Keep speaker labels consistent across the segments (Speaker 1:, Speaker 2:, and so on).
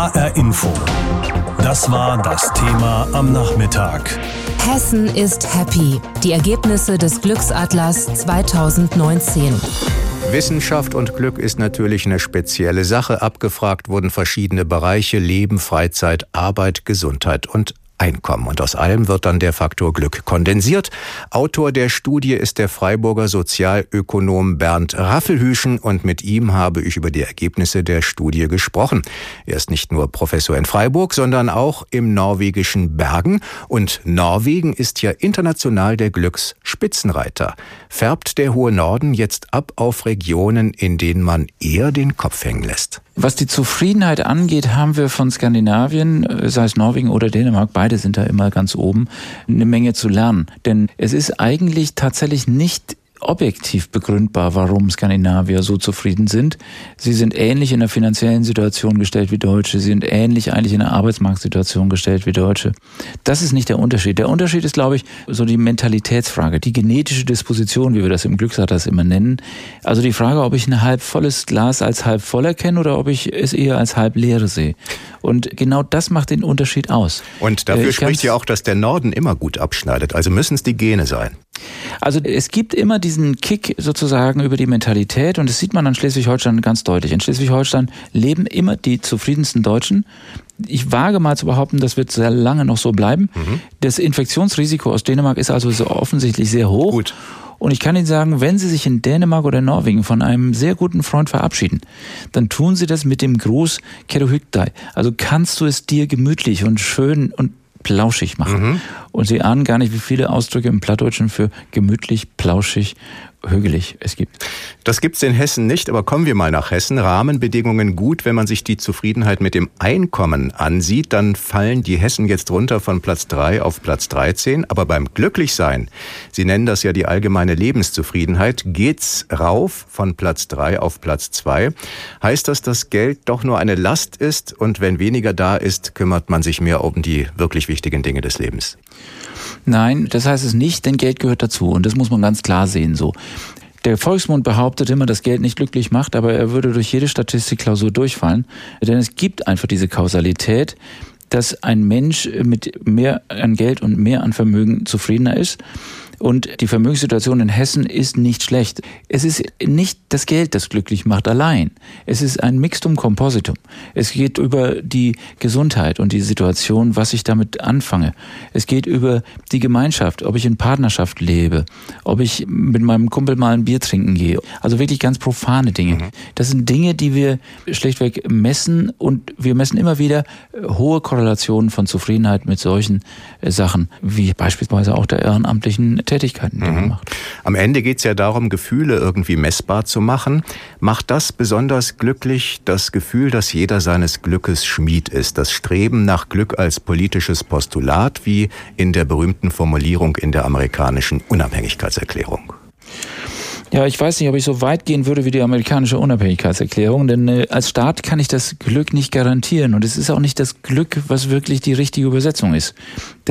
Speaker 1: HR Info. Das war das Thema am Nachmittag.
Speaker 2: Hessen ist happy. Die Ergebnisse des Glücksatlas 2019.
Speaker 3: Wissenschaft und Glück ist natürlich eine spezielle Sache. Abgefragt wurden verschiedene Bereiche Leben, Freizeit, Arbeit, Gesundheit und Einkommen. Und aus allem wird dann der Faktor Glück kondensiert. Autor der Studie ist der Freiburger Sozialökonom Bernd Raffelhüschen und mit ihm habe ich über die Ergebnisse der Studie gesprochen. Er ist nicht nur Professor in Freiburg, sondern auch im norwegischen Bergen. Und Norwegen ist ja international der Glücksspitzenreiter. Färbt der hohe Norden jetzt ab auf Regionen, in denen man eher den Kopf hängen lässt?
Speaker 4: Was die Zufriedenheit angeht, haben wir von Skandinavien, äh, sei es Norwegen oder Dänemark, beide sind da immer ganz oben, eine Menge zu lernen. Denn es ist eigentlich tatsächlich nicht objektiv begründbar, warum Skandinavier so zufrieden sind. Sie sind ähnlich in der finanziellen Situation gestellt wie Deutsche. Sie sind ähnlich eigentlich in der Arbeitsmarktsituation gestellt wie Deutsche. Das ist nicht der Unterschied. Der Unterschied ist, glaube ich, so die Mentalitätsfrage, die genetische Disposition, wie wir das im Glücksatlas immer nennen. Also die Frage, ob ich ein halb volles Glas als halb voll erkenne oder ob ich es eher als halb leere sehe. Und genau das macht den Unterschied aus.
Speaker 3: Und dafür äh, spricht ja auch, dass der Norden immer gut abschneidet. Also müssen es die Gene sein.
Speaker 4: Also es gibt immer diesen Kick sozusagen über die Mentalität und das sieht man an Schleswig-Holstein ganz deutlich. In Schleswig-Holstein leben immer die zufriedensten Deutschen. Ich wage mal zu behaupten, das wird sehr lange noch so bleiben. Mhm. Das Infektionsrisiko aus Dänemark ist also so offensichtlich sehr hoch. Gut. Und ich kann Ihnen sagen, wenn Sie sich in Dänemark oder Norwegen von einem sehr guten Freund verabschieden, dann tun Sie das mit dem Gruß Kerohygdei. Also kannst du es dir gemütlich und schön und plauschig machen. Mhm. Und Sie ahnen gar nicht, wie viele Ausdrücke im Plattdeutschen für gemütlich, plauschig hügelig es gibt.
Speaker 3: Das gibt's in Hessen nicht, aber kommen wir mal nach Hessen. Rahmenbedingungen gut, wenn man sich die Zufriedenheit mit dem Einkommen ansieht, dann fallen die Hessen jetzt runter von Platz 3 auf Platz 13, aber beim Glücklichsein, Sie nennen das ja die allgemeine Lebenszufriedenheit, geht's rauf von Platz 3 auf Platz 2. Heißt das, dass Geld doch nur eine Last ist und wenn weniger da ist, kümmert man sich mehr um die wirklich wichtigen Dinge des Lebens?
Speaker 4: Nein, das heißt es nicht, denn Geld gehört dazu und das muss man ganz klar sehen so. Der Volksmund behauptet immer, dass Geld nicht glücklich macht, aber er würde durch jede Statistikklausur durchfallen, denn es gibt einfach diese Kausalität, dass ein Mensch mit mehr an Geld und mehr an Vermögen zufriedener ist und die Vermögenssituation in Hessen ist nicht schlecht. Es ist nicht das Geld, das glücklich macht allein. Es ist ein Mixtum Compositum. Es geht über die Gesundheit und die Situation, was ich damit anfange. Es geht über die Gemeinschaft, ob ich in Partnerschaft lebe, ob ich mit meinem Kumpel mal ein Bier trinken gehe. Also wirklich ganz profane Dinge. Mhm. Das sind Dinge, die wir schlichtweg messen und wir messen immer wieder hohe Korrelationen von Zufriedenheit mit solchen äh, Sachen, wie beispielsweise auch der ehrenamtlichen Tätigkeiten, die mhm. man macht.
Speaker 3: Am Ende geht es ja darum, Gefühle irgendwie messbar zu machen. Macht das besonders glücklich, das Gefühl, dass jeder seines Glückes Schmied ist, das Streben nach Glück als politisches Postulat, wie in der berühmten Formulierung in der amerikanischen Unabhängigkeitserklärung?
Speaker 4: Ja, ich weiß nicht, ob ich so weit gehen würde wie die amerikanische Unabhängigkeitserklärung, denn äh, als Staat kann ich das Glück nicht garantieren und es ist auch nicht das Glück, was wirklich die richtige Übersetzung ist.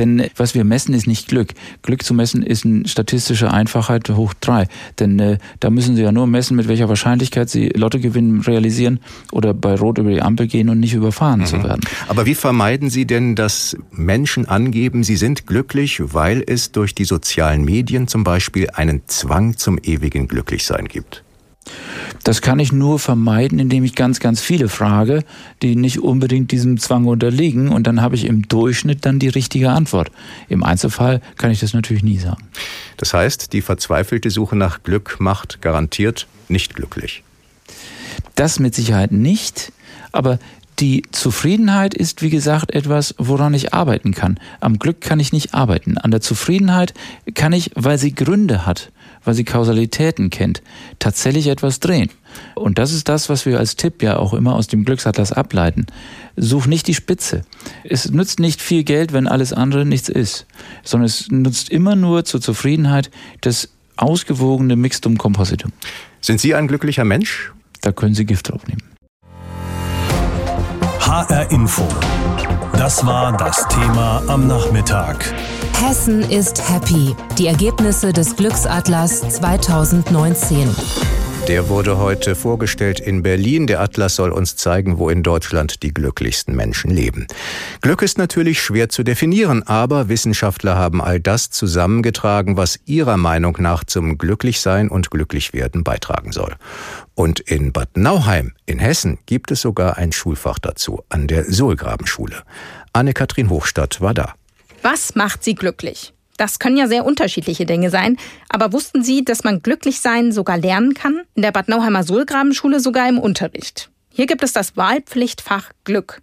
Speaker 4: Denn was wir messen, ist nicht Glück. Glück zu messen ist eine statistische Einfachheit hoch drei. Denn äh, da müssen Sie ja nur messen, mit welcher Wahrscheinlichkeit Sie Lottogewinn realisieren oder bei Rot über die Ampel gehen und nicht überfahren mhm. zu werden.
Speaker 3: Aber wie vermeiden Sie denn, dass Menschen angeben, sie sind glücklich, weil es durch die sozialen Medien zum Beispiel einen Zwang zum ewigen Glücklichsein gibt?
Speaker 4: Das kann ich nur vermeiden, indem ich ganz, ganz viele frage, die nicht unbedingt diesem Zwang unterliegen und dann habe ich im Durchschnitt dann die richtige Antwort. Im Einzelfall kann ich das natürlich nie sagen.
Speaker 3: Das heißt, die verzweifelte Suche nach Glück macht garantiert nicht glücklich.
Speaker 4: Das mit Sicherheit nicht, aber die Zufriedenheit ist, wie gesagt, etwas, woran ich arbeiten kann. Am Glück kann ich nicht arbeiten. An der Zufriedenheit kann ich, weil sie Gründe hat, weil sie Kausalitäten kennt, tatsächlich etwas drehen. Und das ist das, was wir als Tipp ja auch immer aus dem Glücksatlas ableiten. Such nicht die Spitze. Es nützt nicht viel Geld, wenn alles andere nichts ist, sondern es nutzt immer nur zur Zufriedenheit das ausgewogene Mixtum Compositum.
Speaker 3: Sind Sie ein glücklicher Mensch?
Speaker 4: Da können Sie Gift drauf nehmen.
Speaker 1: HR Info. Das war das Thema am Nachmittag.
Speaker 2: Hessen ist happy. Die Ergebnisse des Glücksatlas 2019.
Speaker 3: Der wurde heute vorgestellt in Berlin. Der Atlas soll uns zeigen, wo in Deutschland die glücklichsten Menschen leben. Glück ist natürlich schwer zu definieren, aber Wissenschaftler haben all das zusammengetragen, was ihrer Meinung nach zum Glücklichsein und Glücklichwerden beitragen soll. Und in Bad Nauheim in Hessen gibt es sogar ein Schulfach dazu an der Sohlgrabenschule. Anne-Kathrin Hochstadt war da.
Speaker 5: Was macht Sie glücklich? Das können ja sehr unterschiedliche Dinge sein. Aber wussten Sie, dass man glücklich sein sogar lernen kann? In der Bad Nauheimer Sohlgrabenschule sogar im Unterricht. Hier gibt es das Wahlpflichtfach Glück.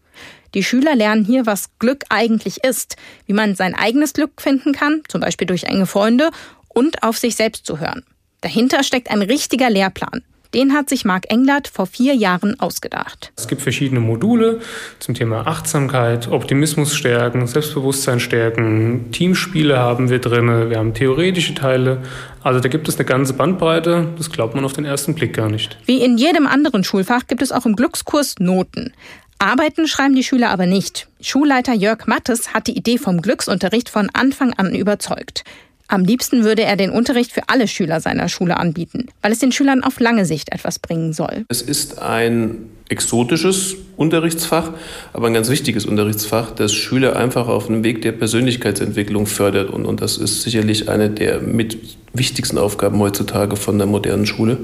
Speaker 5: Die Schüler lernen hier, was Glück eigentlich ist, wie man sein eigenes Glück finden kann, zum Beispiel durch enge Freunde, und auf sich selbst zu hören. Dahinter steckt ein richtiger Lehrplan. Den hat sich Marc Englert vor vier Jahren ausgedacht.
Speaker 6: Es gibt verschiedene Module zum Thema Achtsamkeit, Optimismus stärken, Selbstbewusstsein stärken, Teamspiele haben wir drin, wir haben theoretische Teile. Also da gibt es eine ganze Bandbreite, das glaubt man auf den ersten Blick gar nicht.
Speaker 5: Wie in jedem anderen Schulfach gibt es auch im Glückskurs Noten. Arbeiten schreiben die Schüler aber nicht. Schulleiter Jörg Mattes hat die Idee vom Glücksunterricht von Anfang an überzeugt. Am liebsten würde er den Unterricht für alle Schüler seiner Schule anbieten, weil es den Schülern auf lange Sicht etwas bringen soll.
Speaker 7: Es ist ein exotisches Unterrichtsfach, aber ein ganz wichtiges Unterrichtsfach, das Schüler einfach auf einem Weg der Persönlichkeitsentwicklung fördert. Und, und das ist sicherlich eine der mit wichtigsten Aufgaben heutzutage von der modernen Schule.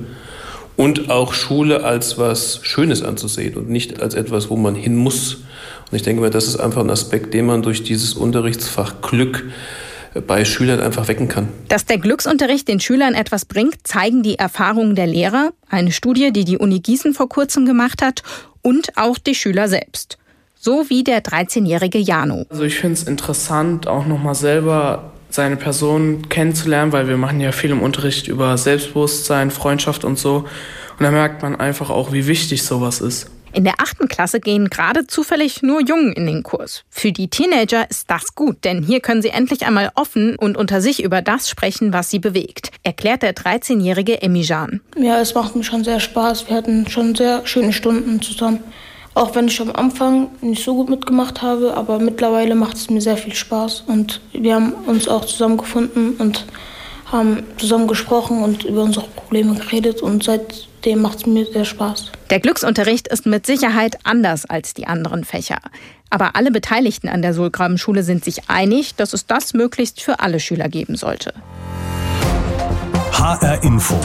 Speaker 7: Und auch Schule als was Schönes anzusehen und nicht als etwas, wo man hin muss. Und ich denke mir, das ist einfach ein Aspekt, den man durch dieses Unterrichtsfach Glück bei Schülern einfach wecken kann.
Speaker 5: Dass der Glücksunterricht den Schülern etwas bringt, zeigen die Erfahrungen der Lehrer, eine Studie, die die Uni Gießen vor kurzem gemacht hat, und auch die Schüler selbst. So wie der 13-jährige Jano.
Speaker 8: Also ich finde es interessant, auch nochmal selber seine Person kennenzulernen, weil wir machen ja viel im Unterricht über Selbstbewusstsein, Freundschaft und so. Und da merkt man einfach auch, wie wichtig sowas ist.
Speaker 5: In der achten Klasse gehen gerade zufällig nur Jungen in den Kurs. Für die Teenager ist das gut, denn hier können sie endlich einmal offen und unter sich über das sprechen, was sie bewegt, erklärt der 13-jährige Emijan.
Speaker 9: Ja, es macht mir schon sehr Spaß. Wir hatten schon sehr schöne Stunden zusammen. Auch wenn ich am Anfang nicht so gut mitgemacht habe, aber mittlerweile macht es mir sehr viel Spaß. Und wir haben uns auch zusammengefunden und haben zusammen gesprochen und über unsere Probleme geredet. Und seit dem macht es mir sehr Spaß.
Speaker 5: Der Glücksunterricht ist mit Sicherheit anders als die anderen Fächer. Aber alle Beteiligten an der Sulgrabenschule sind sich einig, dass es das möglichst für alle Schüler geben sollte.
Speaker 1: HR Info.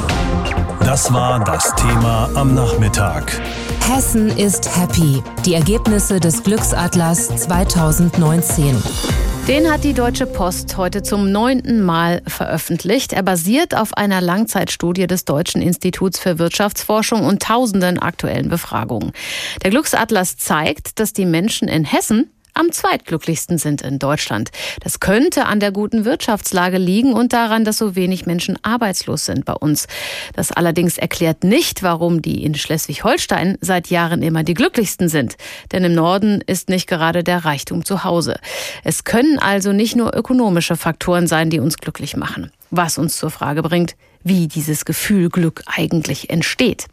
Speaker 1: Das war das Thema am Nachmittag.
Speaker 2: Hessen ist happy. Die Ergebnisse des Glücksatlas 2019.
Speaker 10: Den hat die Deutsche Post heute zum neunten Mal veröffentlicht. Er basiert auf einer Langzeitstudie des Deutschen Instituts für Wirtschaftsforschung und tausenden aktuellen Befragungen. Der Glücksatlas zeigt, dass die Menschen in Hessen am zweitglücklichsten sind in Deutschland. Das könnte an der guten Wirtschaftslage liegen und daran, dass so wenig Menschen arbeitslos sind bei uns. Das allerdings erklärt nicht, warum die in Schleswig-Holstein seit Jahren immer die glücklichsten sind. Denn im Norden ist nicht gerade der Reichtum zu Hause. Es können also nicht nur ökonomische Faktoren sein, die uns glücklich machen. Was uns zur Frage bringt, wie dieses Gefühl Glück eigentlich entsteht.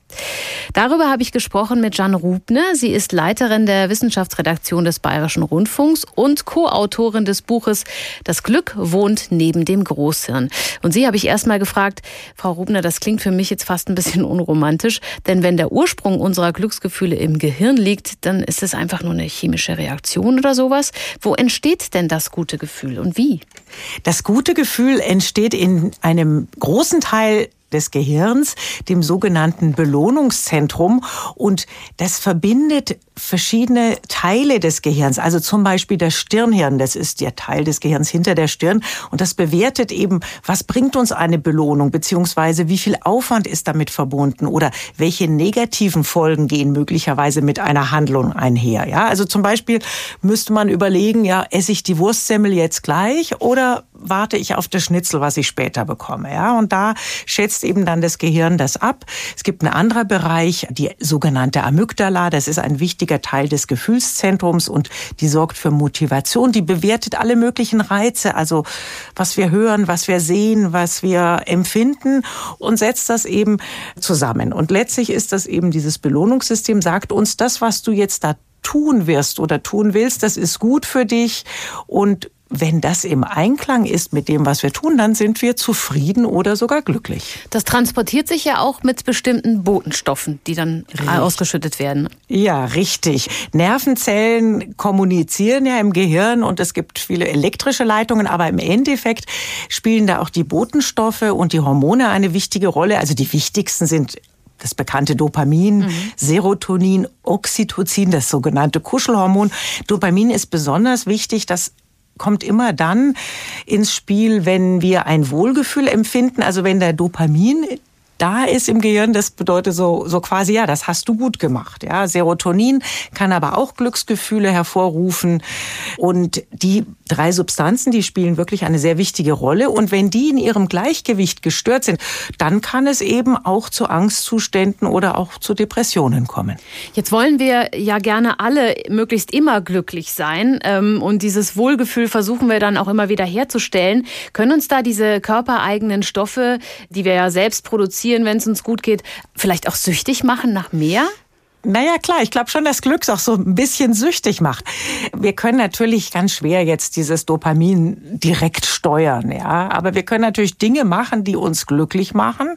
Speaker 10: Darüber habe ich gesprochen mit Jan Rubner. Sie ist Leiterin der Wissenschaftsredaktion des Bayerischen Rundfunks und Co-Autorin des Buches Das Glück wohnt neben dem Großhirn. Und sie habe ich erst mal gefragt, Frau Rubner, das klingt für mich jetzt fast ein bisschen unromantisch, denn wenn der Ursprung unserer Glücksgefühle im Gehirn liegt, dann ist es einfach nur eine chemische Reaktion oder sowas. Wo entsteht denn das gute Gefühl und wie?
Speaker 11: Das gute Gefühl entsteht in einem großen Teil des Gehirns, dem sogenannten Belohnungszentrum. Und das verbindet verschiedene Teile des Gehirns, also zum Beispiel das Stirnhirn, das ist der Teil des Gehirns hinter der Stirn. Und das bewertet eben, was bringt uns eine Belohnung, beziehungsweise wie viel Aufwand ist damit verbunden oder welche negativen Folgen gehen möglicherweise mit einer Handlung einher. Ja, also zum Beispiel müsste man überlegen, ja, esse ich die Wurstsemmel jetzt gleich oder warte ich auf das Schnitzel, was ich später bekomme. Ja, und da schätzt eben dann das Gehirn das ab. Es gibt einen anderen Bereich, die sogenannte Amygdala. Das ist ein wichtiger Teil des Gefühlszentrums und die sorgt für Motivation. Die bewertet alle möglichen Reize, also was wir hören, was wir sehen, was wir empfinden und setzt das eben zusammen. Und letztlich ist das eben dieses Belohnungssystem, sagt uns, das, was du jetzt da tun wirst oder tun willst, das ist gut für dich und wenn das im Einklang ist mit dem, was wir tun, dann sind wir zufrieden oder sogar glücklich.
Speaker 10: Das transportiert sich ja auch mit bestimmten Botenstoffen, die dann richtig. ausgeschüttet werden.
Speaker 11: Ja, richtig. Nervenzellen kommunizieren ja im Gehirn und es gibt viele elektrische Leitungen, aber im Endeffekt spielen da auch die Botenstoffe und die Hormone eine wichtige Rolle. Also die wichtigsten sind das bekannte Dopamin, mhm. Serotonin, Oxytocin, das sogenannte Kuschelhormon. Dopamin ist besonders wichtig, das kommt immer dann ins Spiel, wenn wir ein Wohlgefühl empfinden, also wenn der Dopamin da ist im Gehirn, das bedeutet so, so quasi, ja, das hast du gut gemacht. Ja, Serotonin kann aber auch Glücksgefühle hervorrufen. Und die drei Substanzen, die spielen wirklich eine sehr wichtige Rolle. Und wenn die in ihrem Gleichgewicht gestört sind, dann kann es eben auch zu Angstzuständen oder auch zu Depressionen kommen.
Speaker 10: Jetzt wollen wir ja gerne alle möglichst immer glücklich sein. Ähm, und dieses Wohlgefühl versuchen wir dann auch immer wieder herzustellen. Können uns da diese körpereigenen Stoffe, die wir ja selbst produzieren, reduzieren, wenn es uns gut geht, vielleicht auch süchtig machen nach mehr?
Speaker 11: Naja, klar, ich glaube schon, dass Glück auch so ein bisschen süchtig macht. Wir können natürlich ganz schwer jetzt dieses Dopamin direkt steuern, ja. Aber wir können natürlich Dinge machen, die uns glücklich machen.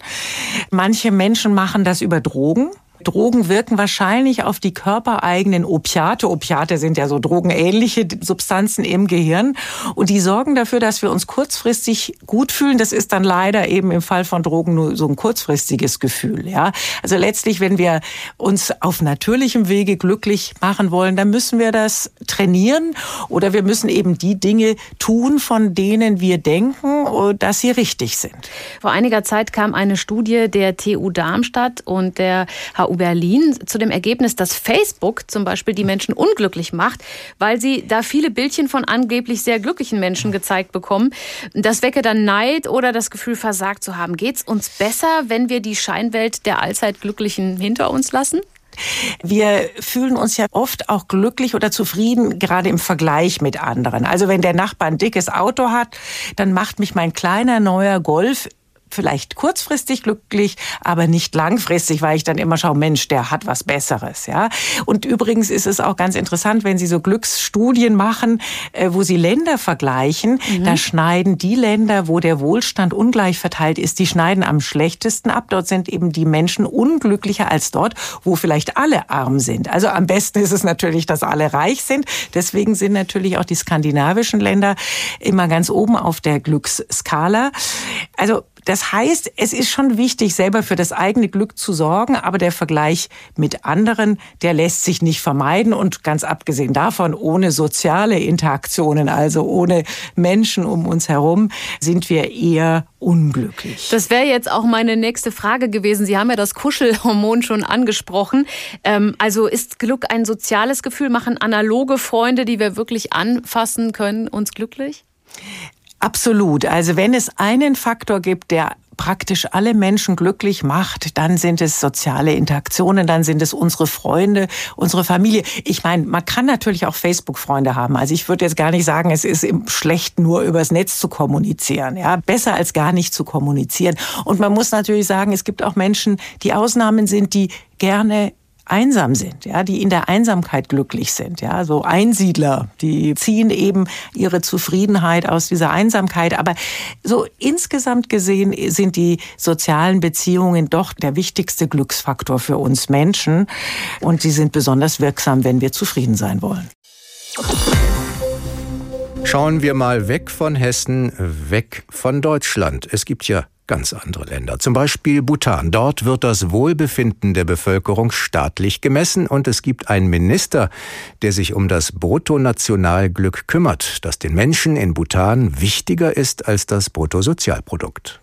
Speaker 11: Manche Menschen machen das über Drogen. Drogen wirken wahrscheinlich auf die körpereigenen Opiate. Opiate sind ja so drogenähnliche Substanzen im Gehirn. Und die sorgen dafür, dass wir uns kurzfristig gut fühlen. Das ist dann leider eben im Fall von Drogen nur so ein kurzfristiges Gefühl. Ja, also letztlich, wenn wir uns auf natürlichem Wege glücklich machen wollen, dann müssen wir das trainieren oder wir müssen eben die Dinge tun, von denen wir denken, dass sie richtig sind.
Speaker 10: Vor einiger Zeit kam eine Studie der TU Darmstadt und der HU Berlin zu dem Ergebnis, dass Facebook zum Beispiel die Menschen unglücklich macht, weil sie da viele Bildchen von angeblich sehr glücklichen Menschen gezeigt bekommen. Das wecke dann Neid oder das Gefühl, versagt zu haben. Geht es uns besser, wenn wir die Scheinwelt der allzeit Glücklichen hinter uns lassen?
Speaker 11: Wir fühlen uns ja oft auch glücklich oder zufrieden, gerade im Vergleich mit anderen. Also wenn der Nachbar ein dickes Auto hat, dann macht mich mein kleiner neuer Golf vielleicht kurzfristig glücklich, aber nicht langfristig, weil ich dann immer schaue, Mensch, der hat was Besseres, ja. Und übrigens ist es auch ganz interessant, wenn Sie so Glücksstudien machen, äh, wo Sie Länder vergleichen, mhm. da schneiden die Länder, wo der Wohlstand ungleich verteilt ist, die schneiden am schlechtesten ab. Dort sind eben die Menschen unglücklicher als dort, wo vielleicht alle arm sind. Also am besten ist es natürlich, dass alle reich sind. Deswegen sind natürlich auch die skandinavischen Länder immer ganz oben auf der Glücksskala. Also das heißt, es ist schon wichtig, selber für das eigene Glück zu sorgen, aber der Vergleich mit anderen, der lässt sich nicht vermeiden und ganz abgesehen davon, ohne soziale Interaktionen, also ohne Menschen um uns herum, sind wir eher unglücklich.
Speaker 10: Das wäre jetzt auch meine nächste Frage gewesen. Sie haben ja das Kuschelhormon schon angesprochen. Ähm, also ist Glück ein soziales Gefühl? Machen analoge Freunde, die wir wirklich anfassen können, uns glücklich?
Speaker 11: Absolut. Also wenn es einen Faktor gibt, der praktisch alle Menschen glücklich macht, dann sind es soziale Interaktionen, dann sind es unsere Freunde, unsere Familie. Ich meine, man kann natürlich auch Facebook-Freunde haben. Also ich würde jetzt gar nicht sagen, es ist schlecht, nur übers Netz zu kommunizieren. Ja, besser als gar nicht zu kommunizieren. Und man muss natürlich sagen, es gibt auch Menschen, die Ausnahmen sind, die gerne einsam sind, ja, die in der Einsamkeit glücklich sind, ja, so Einsiedler, die ziehen eben ihre Zufriedenheit aus dieser Einsamkeit. Aber so insgesamt gesehen sind die sozialen Beziehungen doch der wichtigste Glücksfaktor für uns Menschen und sie sind besonders wirksam, wenn wir zufrieden sein wollen.
Speaker 3: Schauen wir mal weg von Hessen, weg von Deutschland. Es gibt ja ganz andere Länder. Zum Beispiel Bhutan. Dort wird das Wohlbefinden der Bevölkerung staatlich gemessen und es gibt einen Minister, der sich um das Bruttonationalglück kümmert, das den Menschen in Bhutan wichtiger ist als das Bruttosozialprodukt.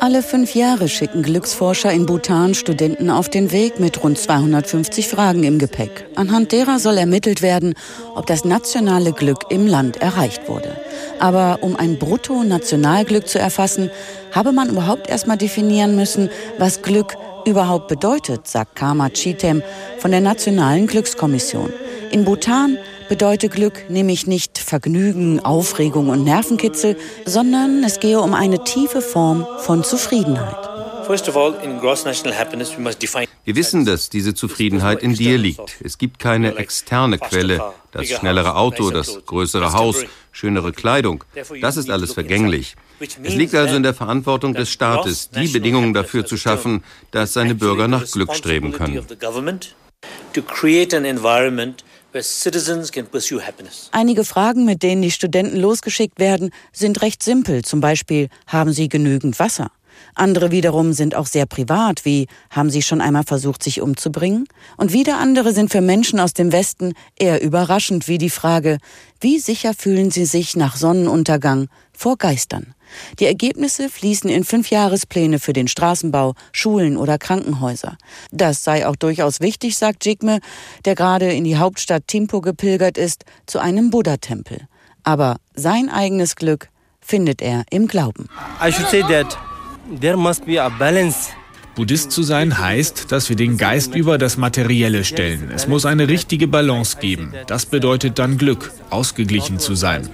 Speaker 12: Alle fünf Jahre schicken Glücksforscher in Bhutan Studenten auf den Weg mit rund 250 Fragen im Gepäck. Anhand derer soll ermittelt werden, ob das nationale Glück im Land erreicht wurde. Aber um ein Brutto-Nationalglück zu erfassen, habe man überhaupt erstmal definieren müssen, was Glück überhaupt bedeutet, sagt Karma Chitem von der Nationalen Glückskommission. In Bhutan bedeutet Glück nämlich nicht Vergnügen, Aufregung und Nervenkitzel, sondern es gehe um eine tiefe Form von Zufriedenheit.
Speaker 13: Wir wissen, dass diese Zufriedenheit in dir liegt. Es gibt keine externe Quelle. Das schnellere Auto, das größere Haus, schönere Kleidung. Das ist alles vergänglich. Es liegt also in der Verantwortung des Staates, die Bedingungen dafür zu schaffen, dass seine Bürger nach Glück streben können.
Speaker 12: Einige Fragen, mit denen die Studenten losgeschickt werden, sind recht simpel. Zum Beispiel, haben sie genügend Wasser? Andere wiederum sind auch sehr privat, wie haben sie schon einmal versucht, sich umzubringen? Und wieder andere sind für Menschen aus dem Westen eher überraschend, wie die Frage, wie sicher fühlen sie sich nach Sonnenuntergang vor Geistern? Die Ergebnisse fließen in Fünfjahrespläne für den Straßenbau, Schulen oder Krankenhäuser. Das sei auch durchaus wichtig, sagt Jigme, der gerade in die Hauptstadt Timpo gepilgert ist, zu einem Buddha-Tempel. Aber sein eigenes Glück findet er im Glauben.
Speaker 14: I should say that there must be a balance
Speaker 15: Buddhist zu sein heißt, dass wir den Geist über das Materielle stellen. Es muss eine richtige Balance geben. Das bedeutet dann Glück, ausgeglichen zu sein.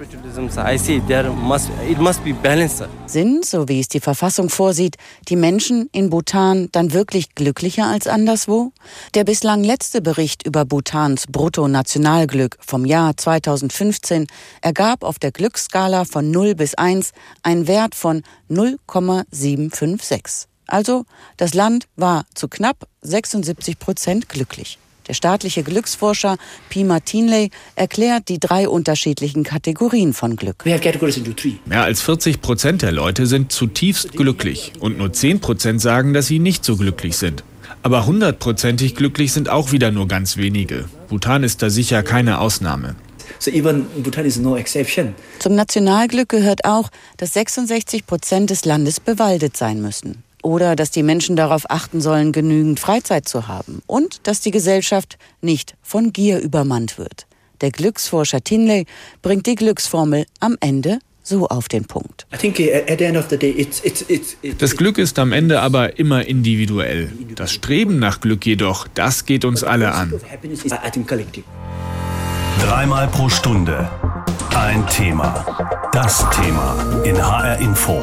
Speaker 12: Sind, so wie es die Verfassung vorsieht, die Menschen in Bhutan dann wirklich glücklicher als anderswo? Der bislang letzte Bericht über Bhutans Bruttonationalglück vom Jahr 2015 ergab auf der Glücksskala von 0 bis 1 einen Wert von 0,756. Also, das Land war zu knapp 76 Prozent glücklich. Der staatliche Glücksforscher Pima Tinley erklärt die drei unterschiedlichen Kategorien von Glück.
Speaker 15: Mehr als 40 Prozent der Leute sind zutiefst glücklich und nur 10 Prozent sagen, dass sie nicht so glücklich sind. Aber hundertprozentig glücklich sind auch wieder nur ganz wenige. Bhutan ist da sicher keine Ausnahme.
Speaker 12: Zum Nationalglück gehört auch, dass 66 Prozent des Landes bewaldet sein müssen. Oder dass die Menschen darauf achten sollen, genügend Freizeit zu haben. Und dass die Gesellschaft nicht von Gier übermannt wird. Der Glücksforscher Tinley bringt die Glücksformel am Ende so auf den Punkt.
Speaker 15: Das Glück ist am Ende aber immer individuell. Das Streben nach Glück jedoch, das geht uns alle an.
Speaker 1: Dreimal pro Stunde ein Thema. Das Thema in HR Info.